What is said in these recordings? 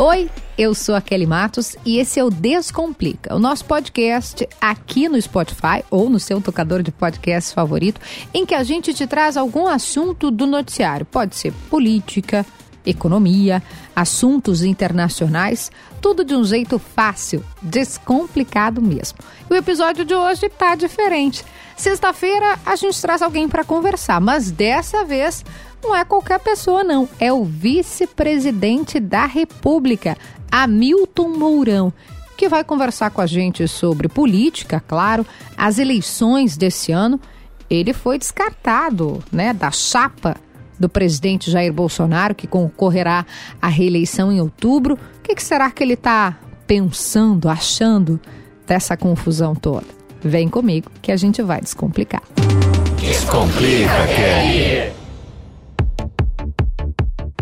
Oi, eu sou a Kelly Matos e esse é o Descomplica, o nosso podcast aqui no Spotify ou no seu tocador de podcast favorito, em que a gente te traz algum assunto do noticiário. Pode ser política, economia, assuntos internacionais, tudo de um jeito fácil, descomplicado mesmo. E o episódio de hoje está diferente. Sexta-feira a gente traz alguém para conversar, mas dessa vez não é qualquer pessoa, não. É o vice-presidente da República, Hamilton Mourão, que vai conversar com a gente sobre política, claro, as eleições desse ano. Ele foi descartado, né, da chapa do presidente Jair Bolsonaro, que concorrerá à reeleição em outubro. O que, que será que ele está pensando, achando dessa confusão toda? Vem comigo que a gente vai descomplicar. Descomplica, Kelly.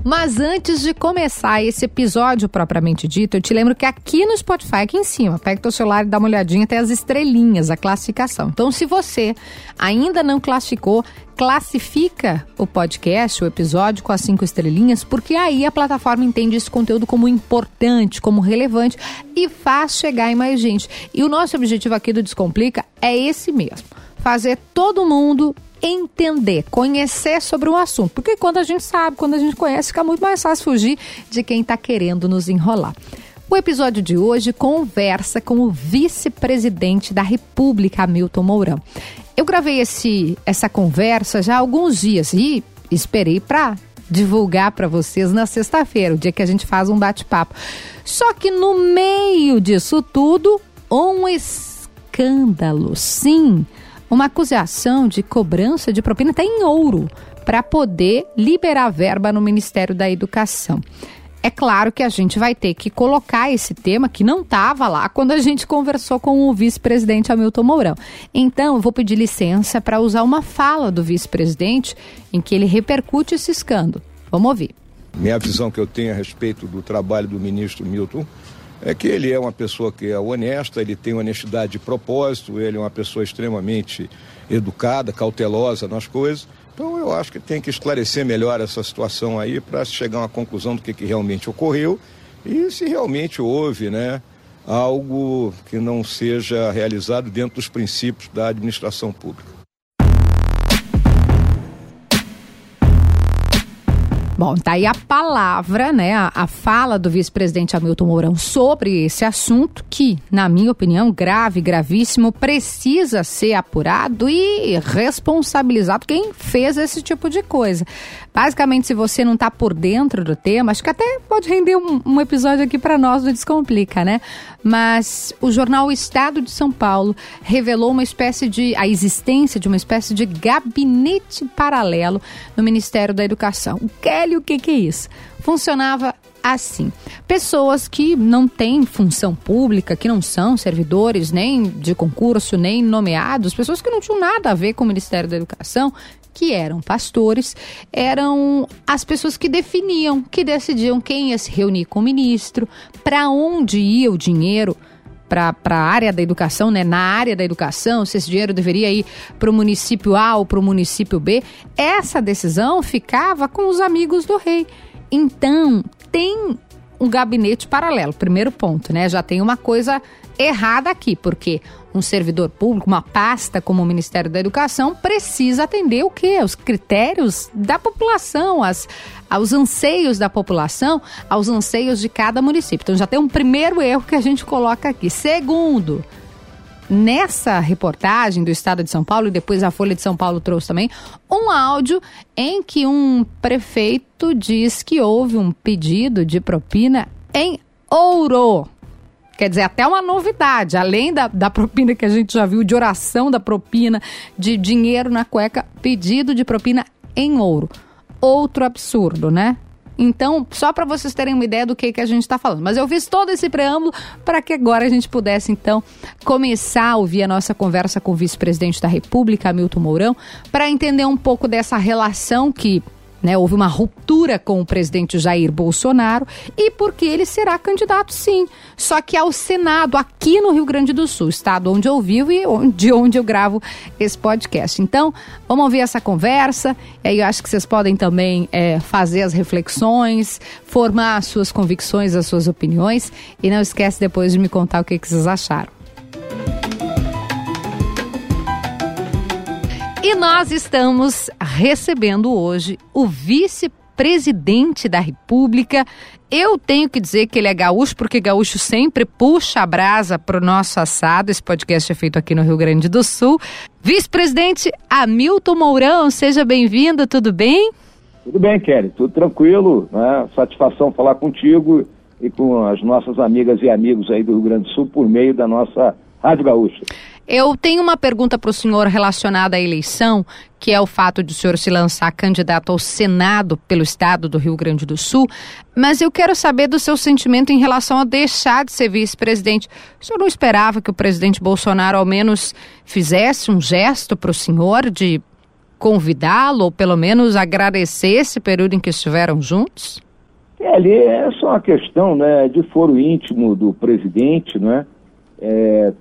Mas antes de começar esse episódio propriamente dito, eu te lembro que aqui no Spotify, aqui em cima, pega teu celular e dá uma olhadinha até as estrelinhas, a classificação. Então, se você ainda não classificou, classifica o podcast, o episódio com as cinco estrelinhas, porque aí a plataforma entende esse conteúdo como importante, como relevante e faz chegar em mais gente. E o nosso objetivo aqui do Descomplica é esse mesmo: fazer todo mundo entender, conhecer sobre o assunto. Porque quando a gente sabe, quando a gente conhece, fica muito mais fácil fugir de quem está querendo nos enrolar. O episódio de hoje conversa com o vice-presidente da República, Hamilton Mourão. Eu gravei esse, essa conversa já há alguns dias e esperei para divulgar para vocês na sexta-feira, o dia que a gente faz um bate-papo. Só que no meio disso tudo, um escândalo. Sim, uma acusação de cobrança de propina até em ouro para poder liberar verba no Ministério da Educação. É claro que a gente vai ter que colocar esse tema que não estava lá quando a gente conversou com o vice-presidente Hamilton Mourão. Então, eu vou pedir licença para usar uma fala do vice-presidente em que ele repercute esse escândalo. Vamos ouvir. Minha visão que eu tenho a respeito do trabalho do ministro Milton é que ele é uma pessoa que é honesta, ele tem honestidade de propósito, ele é uma pessoa extremamente educada, cautelosa nas coisas. Então eu acho que tem que esclarecer melhor essa situação aí para chegar a uma conclusão do que, que realmente ocorreu e se realmente houve, né, algo que não seja realizado dentro dos princípios da administração pública. Bom, tá aí a palavra, né, a, a fala do vice-presidente Hamilton Mourão sobre esse assunto que, na minha opinião, grave, gravíssimo, precisa ser apurado e responsabilizado quem fez esse tipo de coisa. Basicamente, se você não está por dentro do tema, acho que até pode render um, um episódio aqui para nós do Descomplica, né? Mas o jornal Estado de São Paulo revelou uma espécie de a existência de uma espécie de gabinete paralelo no Ministério da Educação. Kelly, o que, que é isso? Funcionava assim. Pessoas que não têm função pública, que não são servidores nem de concurso, nem nomeados, pessoas que não tinham nada a ver com o Ministério da Educação, que eram pastores, eram as pessoas que definiam, que decidiam quem ia se reunir com o ministro, para onde ia o dinheiro para a área da educação, né? na área da educação, se esse dinheiro deveria ir para o município A ou para o município B, essa decisão ficava com os amigos do rei. Então, tem um gabinete paralelo, primeiro ponto, né? Já tem uma coisa errada aqui, porque um servidor público, uma pasta como o Ministério da Educação, precisa atender o quê? Os critérios da população, as, aos anseios da população, aos anseios de cada município. Então já tem um primeiro erro que a gente coloca aqui. Segundo, nessa reportagem do Estado de São Paulo, e depois a Folha de São Paulo trouxe também, um áudio em que um prefeito diz que houve um pedido de propina em ouro. Quer dizer, até uma novidade, além da, da propina que a gente já viu, de oração da propina, de dinheiro na cueca, pedido de propina em ouro. Outro absurdo, né? Então, só para vocês terem uma ideia do que, que a gente está falando. Mas eu fiz todo esse preâmbulo para que agora a gente pudesse, então, começar a ouvir a nossa conversa com o vice-presidente da República, Hamilton Mourão, para entender um pouco dessa relação que né, houve uma ruptura com o presidente Jair Bolsonaro e porque ele será candidato sim, só que ao Senado aqui no Rio Grande do Sul, estado onde eu vivo e de onde eu gravo esse podcast. Então, vamos ouvir essa conversa e aí eu acho que vocês podem também é, fazer as reflexões, formar as suas convicções, as suas opiniões e não esquece depois de me contar o que, que vocês acharam. Nós estamos recebendo hoje o vice-presidente da República. Eu tenho que dizer que ele é gaúcho, porque gaúcho sempre puxa a brasa para o nosso assado. Esse podcast é feito aqui no Rio Grande do Sul. Vice-presidente Hamilton Mourão, seja bem-vindo, tudo bem? Tudo bem, Kelly, tudo tranquilo. Né? Satisfação falar contigo e com as nossas amigas e amigos aí do Rio Grande do Sul por meio da nossa Rádio Gaúcha. Eu tenho uma pergunta para o senhor relacionada à eleição, que é o fato de o senhor se lançar candidato ao Senado pelo estado do Rio Grande do Sul, mas eu quero saber do seu sentimento em relação a deixar de ser vice-presidente. O senhor não esperava que o presidente Bolsonaro ao menos fizesse um gesto para o senhor de convidá-lo ou pelo menos agradecer esse período em que estiveram juntos? É, ali é só uma questão né, de foro íntimo do presidente, né? É,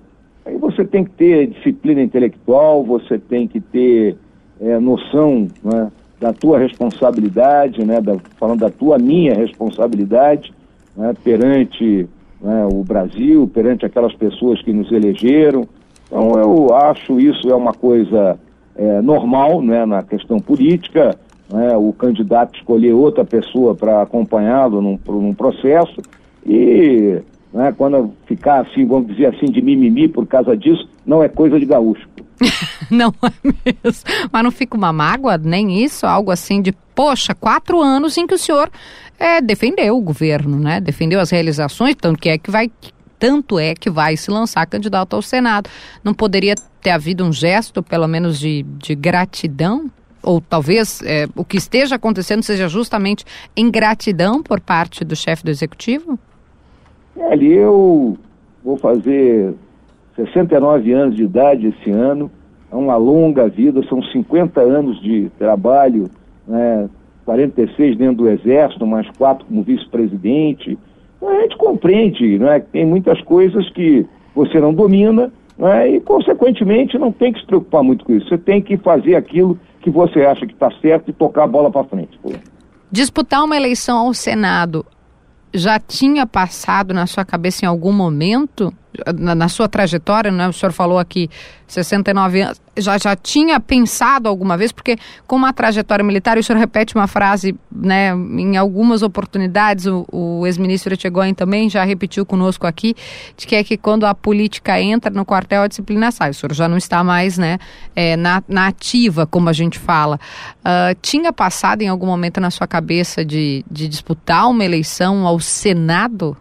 Aí você tem que ter disciplina intelectual, você tem que ter é, noção né, da tua responsabilidade, né, da, falando da tua minha responsabilidade né, perante né, o Brasil, perante aquelas pessoas que nos elegeram. Então eu acho isso é uma coisa é, normal né, na questão política, né, o candidato escolher outra pessoa para acompanhá-lo num, num processo e né, quando ficar assim, vamos dizer assim, de mimimi por causa disso, não é coisa de gaúcho. não é mesmo. Mas não fica uma mágoa, nem isso, algo assim de, poxa, quatro anos em que o senhor é, defendeu o governo, né? Defendeu as realizações, tanto que é que vai, tanto é que vai se lançar candidato ao Senado. Não poderia ter havido um gesto, pelo menos, de, de gratidão? Ou talvez é, o que esteja acontecendo seja justamente ingratidão por parte do chefe do executivo? É, ali eu vou fazer 69 anos de idade esse ano, é uma longa vida, são 50 anos de trabalho, né, 46 dentro do Exército, mais quatro como vice-presidente. Então, a gente compreende né, que tem muitas coisas que você não domina né, e, consequentemente, não tem que se preocupar muito com isso. Você tem que fazer aquilo que você acha que está certo e tocar a bola para frente. Disputar uma eleição ao Senado já tinha passado na sua cabeça em algum momento, na, na sua trajetória, né? o senhor falou aqui 69 anos, já, já tinha pensado alguma vez, porque com uma trajetória militar, o senhor repete uma frase, né, em algumas oportunidades, o, o ex-ministro Etchegoyen também já repetiu conosco aqui, de que é que quando a política entra no quartel, a disciplina sai. O senhor já não está mais, né, é, na, na ativa, como a gente fala. Uh, tinha passado em algum momento na sua cabeça de, de disputar uma eleição ao Senado?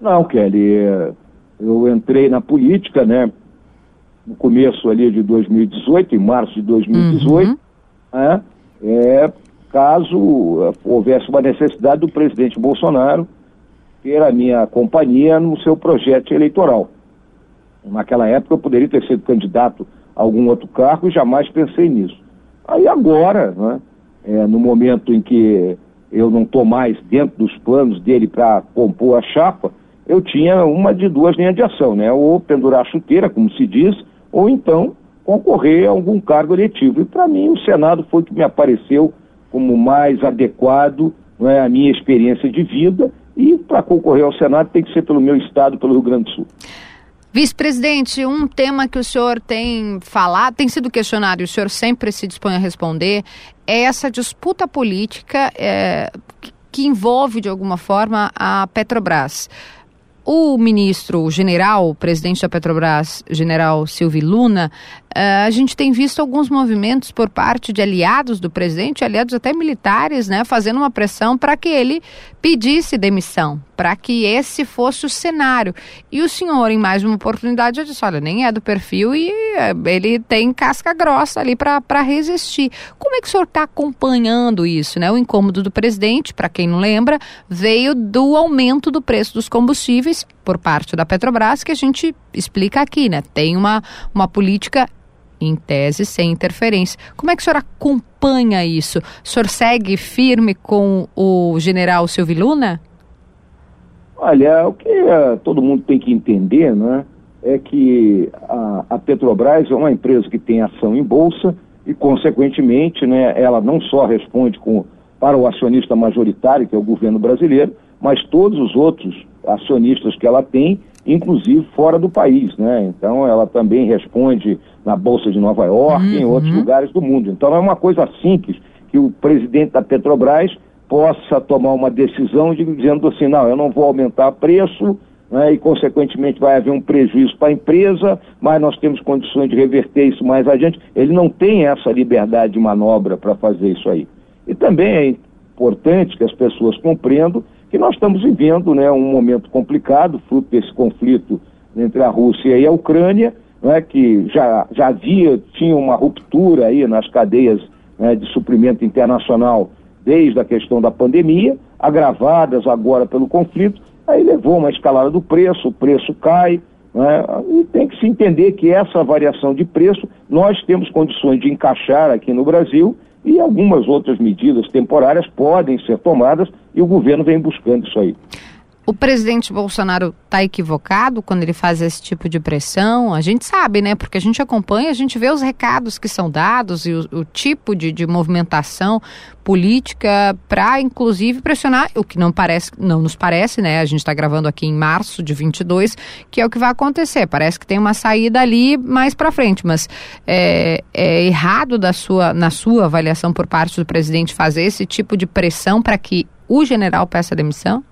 Não, Kelly, é, eu entrei na política, né, no começo ali de 2018, em março de 2018, uhum. né, é, caso é, houvesse uma necessidade do presidente Bolsonaro ter a minha companhia no seu projeto eleitoral. Naquela época eu poderia ter sido candidato a algum outro cargo e jamais pensei nisso. Aí agora, né, é, no momento em que eu não estou mais dentro dos planos dele para compor a chapa, eu tinha uma de duas linhas de ação, né? Ou pendurar a chuteira, como se diz, ou então concorrer a algum cargo eletivo. E para mim o Senado foi que me apareceu como mais adequado é, à minha experiência de vida e para concorrer ao Senado tem que ser pelo meu estado, pelo Rio Grande do Sul. Vice-presidente, um tema que o senhor tem falado, tem sido questionado e o senhor sempre se dispõe a responder, é essa disputa política é, que envolve, de alguma forma, a Petrobras. O ministro, o general, o presidente da Petrobras, general Silvio Luna, uh, a gente tem visto alguns movimentos por parte de aliados do presidente, aliados até militares, né, fazendo uma pressão para que ele pedisse demissão, para que esse fosse o cenário. E o senhor, em mais uma oportunidade, já disse: olha, nem é do perfil e uh, ele tem casca grossa ali para resistir. Como é que o senhor está acompanhando isso? Né? O incômodo do presidente, para quem não lembra, veio do aumento do preço dos combustíveis por parte da Petrobras, que a gente explica aqui, né? Tem uma, uma política em tese, sem interferência. Como é que o senhor acompanha isso? O senhor segue firme com o general Silvio Luna? Olha, o que uh, todo mundo tem que entender né, é que a, a, Petrobras é uma empresa que tem ação em bolsa e, consequentemente, né, ela não só responde com, para o acionista majoritário, que é o governo brasileiro, mas todos os outros acionistas que ela tem, inclusive fora do país. Né? Então, ela também responde na Bolsa de Nova York e uhum. em outros lugares do mundo. Então, é uma coisa simples que o presidente da Petrobras possa tomar uma decisão de, dizendo assim, não, eu não vou aumentar preço, né, e consequentemente vai haver um prejuízo para a empresa, mas nós temos condições de reverter isso mais adiante. Ele não tem essa liberdade de manobra para fazer isso aí. E também é importante que as pessoas compreendam que nós estamos vivendo né, um momento complicado, fruto desse conflito entre a Rússia e a Ucrânia, né, que já, já havia, tinha uma ruptura aí nas cadeias né, de suprimento internacional desde a questão da pandemia, agravadas agora pelo conflito, aí levou uma escalada do preço, o preço cai, né? e tem que se entender que essa variação de preço nós temos condições de encaixar aqui no Brasil e algumas outras medidas temporárias podem ser tomadas e o governo vem buscando isso aí. O presidente Bolsonaro está equivocado quando ele faz esse tipo de pressão? A gente sabe, né? Porque a gente acompanha, a gente vê os recados que são dados e o, o tipo de, de, movimentação política para, inclusive, pressionar, o que não parece, não nos parece, né? A gente está gravando aqui em março de 22, que é o que vai acontecer. Parece que tem uma saída ali mais para frente, mas é, é errado da sua, na sua avaliação por parte do presidente fazer esse tipo de pressão para que o general peça demissão?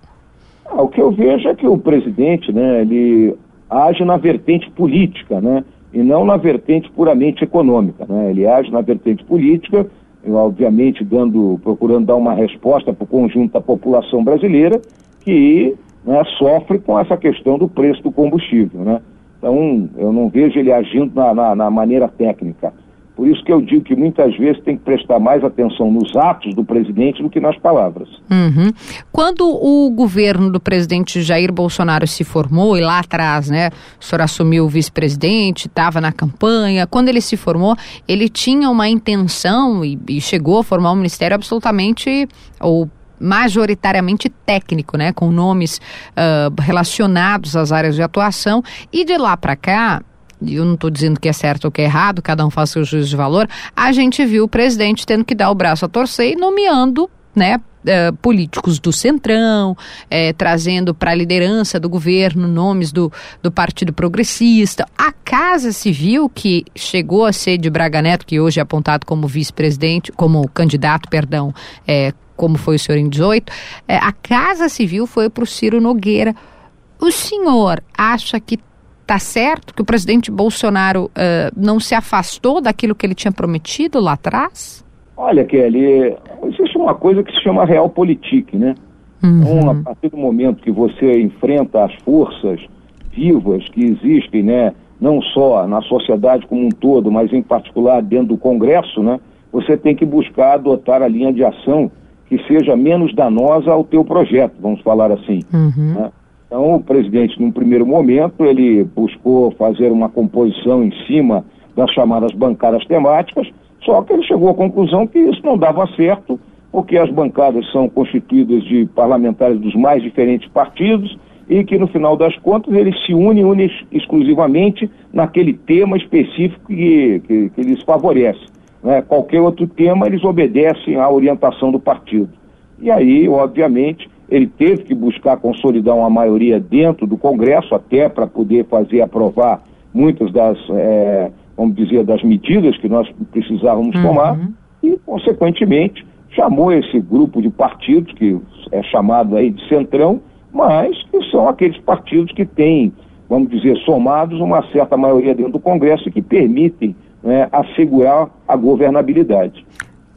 Ah, o que eu vejo é que o presidente, né, ele age na vertente política, né, e não na vertente puramente econômica, né. Ele age na vertente política, obviamente dando, procurando dar uma resposta para o conjunto da população brasileira que né, sofre com essa questão do preço do combustível, né. Então, eu não vejo ele agindo na, na, na maneira técnica. Por isso que eu digo que muitas vezes tem que prestar mais atenção nos atos do presidente do que nas palavras. Uhum. Quando o governo do presidente Jair Bolsonaro se formou, e lá atrás, né, o senhor assumiu o vice-presidente, estava na campanha, quando ele se formou, ele tinha uma intenção e, e chegou a formar um ministério absolutamente, ou majoritariamente técnico, né, com nomes uh, relacionados às áreas de atuação, e de lá para cá eu não estou dizendo que é certo ou que é errado, cada um faz seu juízo de valor, a gente viu o presidente tendo que dar o braço a torcer e nomeando, né, Uh, políticos do Centrão, eh, trazendo para a liderança do governo nomes do, do Partido Progressista. A Casa Civil, que chegou a ser de Braga Neto, que hoje é apontado como vice-presidente, como candidato, perdão, eh, como foi o senhor em 18, a Casa Civil foi para o Ciro Nogueira. O senhor acha que Tá certo que o presidente Bolsonaro uh, não se afastou daquilo que ele tinha prometido lá atrás? Olha, Kelly, existe uma coisa que se chama realpolitik, né? Uhum. Então, a partir do momento que você enfrenta as forças vivas que existem, né, não só na sociedade como um todo, mas em particular dentro do Congresso, né, você tem que buscar adotar a linha de ação que seja menos danosa ao teu projeto, vamos falar assim. Uhum. Né? Então, o presidente, num primeiro momento, ele buscou fazer uma composição em cima das chamadas bancadas temáticas, só que ele chegou à conclusão que isso não dava certo, porque as bancadas são constituídas de parlamentares dos mais diferentes partidos e que, no final das contas, eles se unem, unem exclusivamente naquele tema específico que, que, que lhes favorece. Né? Qualquer outro tema, eles obedecem à orientação do partido. E aí, obviamente, ele teve que buscar consolidar uma maioria dentro do Congresso, até para poder fazer aprovar muitas das, é, vamos dizer, das medidas que nós precisávamos uhum. tomar, e, consequentemente, chamou esse grupo de partidos, que é chamado aí de Centrão, mas que são aqueles partidos que têm, vamos dizer, somados uma certa maioria dentro do Congresso e que permitem né, assegurar a governabilidade.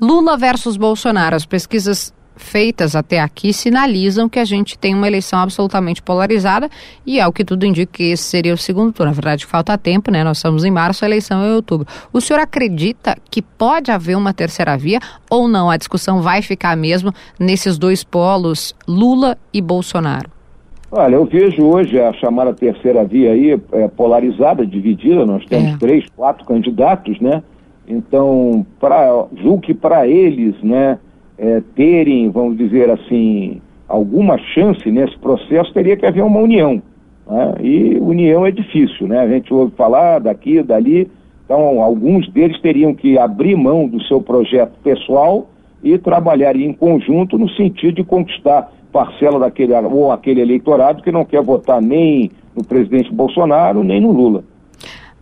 Lula versus Bolsonaro, as pesquisas feitas até aqui sinalizam que a gente tem uma eleição absolutamente polarizada e ao que tudo indica que esse seria o segundo turno. Na verdade, falta tempo, né? Nós estamos em março, a eleição é em outubro. O senhor acredita que pode haver uma terceira via ou não? A discussão vai ficar mesmo nesses dois polos, Lula e Bolsonaro? Olha, eu vejo hoje a chamada terceira via aí é, polarizada, dividida, nós temos é. três, quatro candidatos, né? Então, pra, julgo que para eles, né, é, terem, vamos dizer assim, alguma chance nesse processo, teria que haver uma união. Né? E união é difícil, né? A gente ouve falar daqui, dali, então alguns deles teriam que abrir mão do seu projeto pessoal e trabalhar em conjunto no sentido de conquistar parcela daquele ou aquele eleitorado que não quer votar nem no presidente Bolsonaro nem no Lula.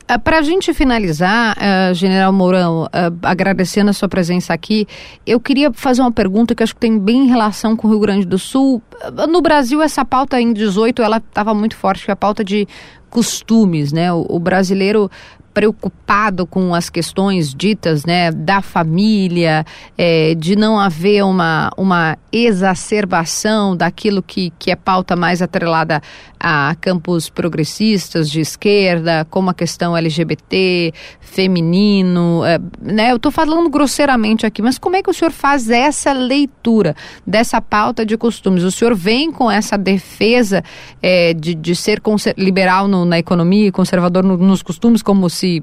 Uh, Para a gente finalizar, uh, General Mourão, uh, agradecendo a sua presença aqui, eu queria fazer uma pergunta que acho que tem bem relação com o Rio Grande do Sul. No Brasil, essa pauta em 18, ela estava muito forte, que é a pauta de costumes, né? O, o brasileiro preocupado com as questões ditas né, da família, é, de não haver uma, uma exacerbação daquilo que, que é pauta mais atrelada a campos progressistas de esquerda, como a questão LGBT, feminino. É, né, eu estou falando grosseiramente aqui, mas como é que o senhor faz essa leitura dessa pauta de costumes? O senhor vem com essa defesa é, de, de ser liberal no, na economia e conservador no, nos costumes, como se se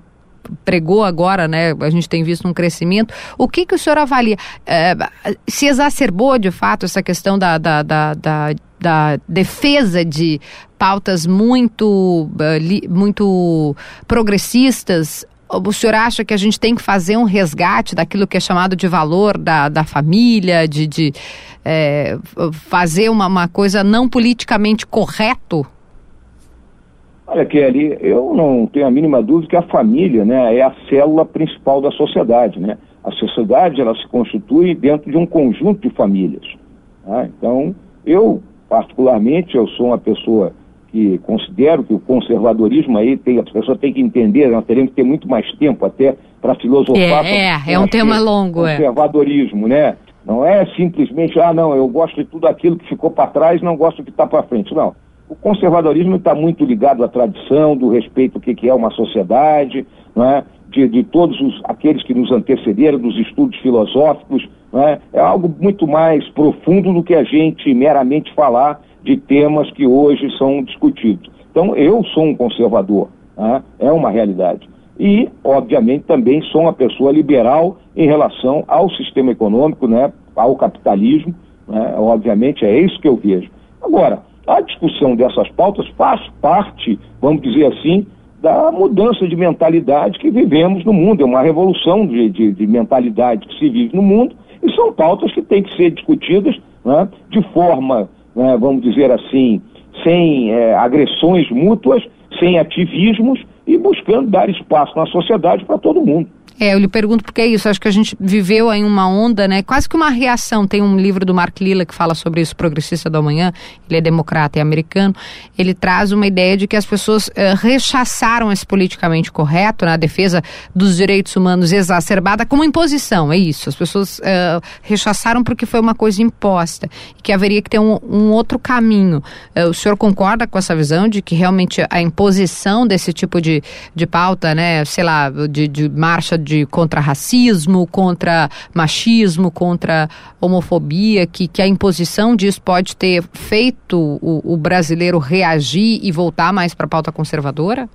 pregou agora, né? A gente tem visto um crescimento. O que, que o senhor avalia? É, se exacerbou de fato essa questão da, da, da, da, da defesa de pautas muito, uh, muito progressistas? O senhor acha que a gente tem que fazer um resgate daquilo que é chamado de valor da, da família, de, de é, fazer uma, uma coisa não politicamente correto? Olha, Kelly, eu não tenho a mínima dúvida que a família né, é a célula principal da sociedade. Né? A sociedade ela se constitui dentro de um conjunto de famílias. Tá? Então, eu, particularmente, eu sou uma pessoa que considero que o conservadorismo aí tem, as pessoas têm que entender, nós teremos que ter muito mais tempo até para filosofar. É, é, é um tema longo. É. Conservadorismo, é. né? Não é simplesmente, ah, não, eu gosto de tudo aquilo que ficou para trás, não gosto do que está para frente. Não. O conservadorismo está muito ligado à tradição, do respeito ao que é uma sociedade, é? de, de, todos os, aqueles que nos antecederam, dos estudos filosóficos. É? é algo muito mais profundo do que a gente meramente falar de temas que hoje são discutidos. Então, eu sou um conservador, é? é uma realidade. E, obviamente, também sou uma pessoa liberal em relação ao sistema econômico, né, ao capitalismo. Né, obviamente, é isso que eu vejo. Agora, a discussão dessas pautas faz parte, vamos dizer assim, da mudança de mentalidade que vivemos no mundo. É uma revolução de, de, de mentalidade que se vive no mundo e são pautas que têm que ser discutidas né, de forma, né, vamos dizer assim, sem é, agressões mútuas, sem ativismos e buscando dar espaço na sociedade para todo mundo. É, eu lhe pergunto porque é isso. Acho que a gente viveu em uma onda, né? Quase que uma reação. Tem um livro do Mark Lilla que fala sobre isso, Progressista do Amanhã. Ele é democrata e americano. Ele traz uma ideia de que as pessoas uh, rechaçaram esse politicamente correto, na né? defesa dos direitos humanos exacerbada, como imposição. É isso. As pessoas uh, rechaçaram porque foi uma coisa imposta. E que haveria que ter um, um outro caminho. Uh, o senhor concorda com essa visão de que realmente a imposição desse tipo de, de pauta, né? Sei lá, de, de marcha de contra racismo, contra machismo, contra homofobia, que, que a imposição disso pode ter feito o, o brasileiro reagir e voltar mais para a pauta conservadora?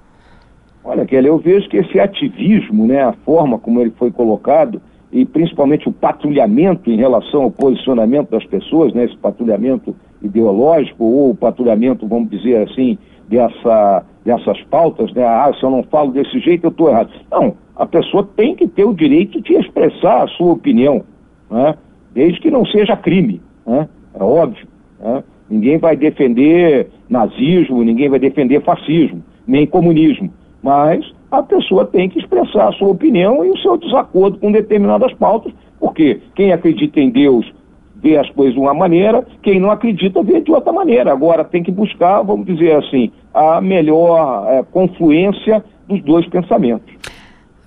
Olha, Kelly, eu vejo que esse ativismo, né, a forma como ele foi colocado, e principalmente o patrulhamento em relação ao posicionamento das pessoas, né, esse patrulhamento ideológico ou o patrulhamento, vamos dizer assim, dessa, dessas pautas, né, ah, se eu não falo desse jeito eu estou errado. Não, a pessoa tem que ter o direito de expressar a sua opinião, né? desde que não seja crime, né? é óbvio. Né? Ninguém vai defender nazismo, ninguém vai defender fascismo, nem comunismo, mas a pessoa tem que expressar a sua opinião e o seu desacordo com determinadas pautas, porque quem acredita em Deus vê as coisas de uma maneira, quem não acredita vê de outra maneira. Agora tem que buscar, vamos dizer assim, a melhor é, confluência dos dois pensamentos.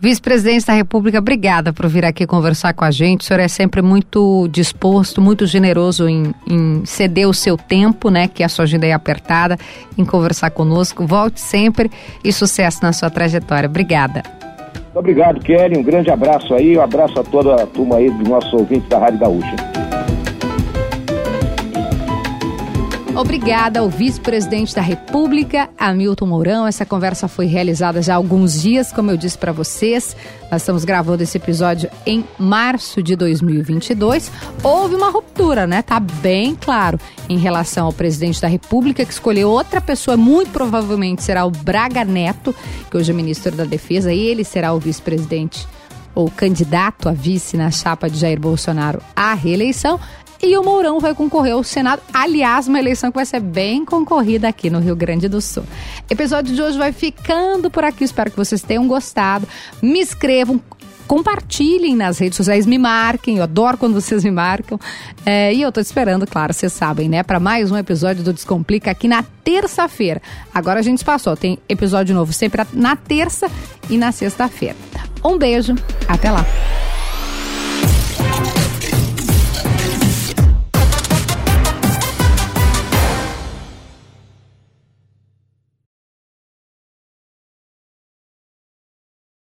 Vice-presidente da República, obrigada por vir aqui conversar com a gente. O senhor é sempre muito disposto, muito generoso em, em ceder o seu tempo, né? Que a sua agenda é apertada, em conversar conosco. Volte sempre e sucesso na sua trajetória. Obrigada. Muito obrigado, Kelly. Um grande abraço aí. Um abraço a toda a turma aí dos nossos ouvintes da Rádio Gaúcha. Obrigada ao vice-presidente da República, Hamilton Mourão. Essa conversa foi realizada já há alguns dias, como eu disse para vocês. Nós estamos gravando esse episódio em março de 2022. Houve uma ruptura, né? Tá bem claro em relação ao presidente da República, que escolheu outra pessoa, muito provavelmente será o Braga Neto, que hoje é ministro da Defesa, e ele será o vice-presidente ou candidato a vice na chapa de Jair Bolsonaro à reeleição e o Mourão vai concorrer ao Senado. Aliás, uma eleição que vai ser bem concorrida aqui no Rio Grande do Sul. Episódio de hoje vai ficando por aqui. Espero que vocês tenham gostado. Me inscrevam, compartilhem nas redes sociais, me marquem, eu adoro quando vocês me marcam. É, e eu tô esperando, claro, vocês sabem, né, para mais um episódio do Descomplica aqui na terça-feira. Agora a gente passou, tem episódio novo sempre na terça e na sexta-feira. Um beijo, até lá.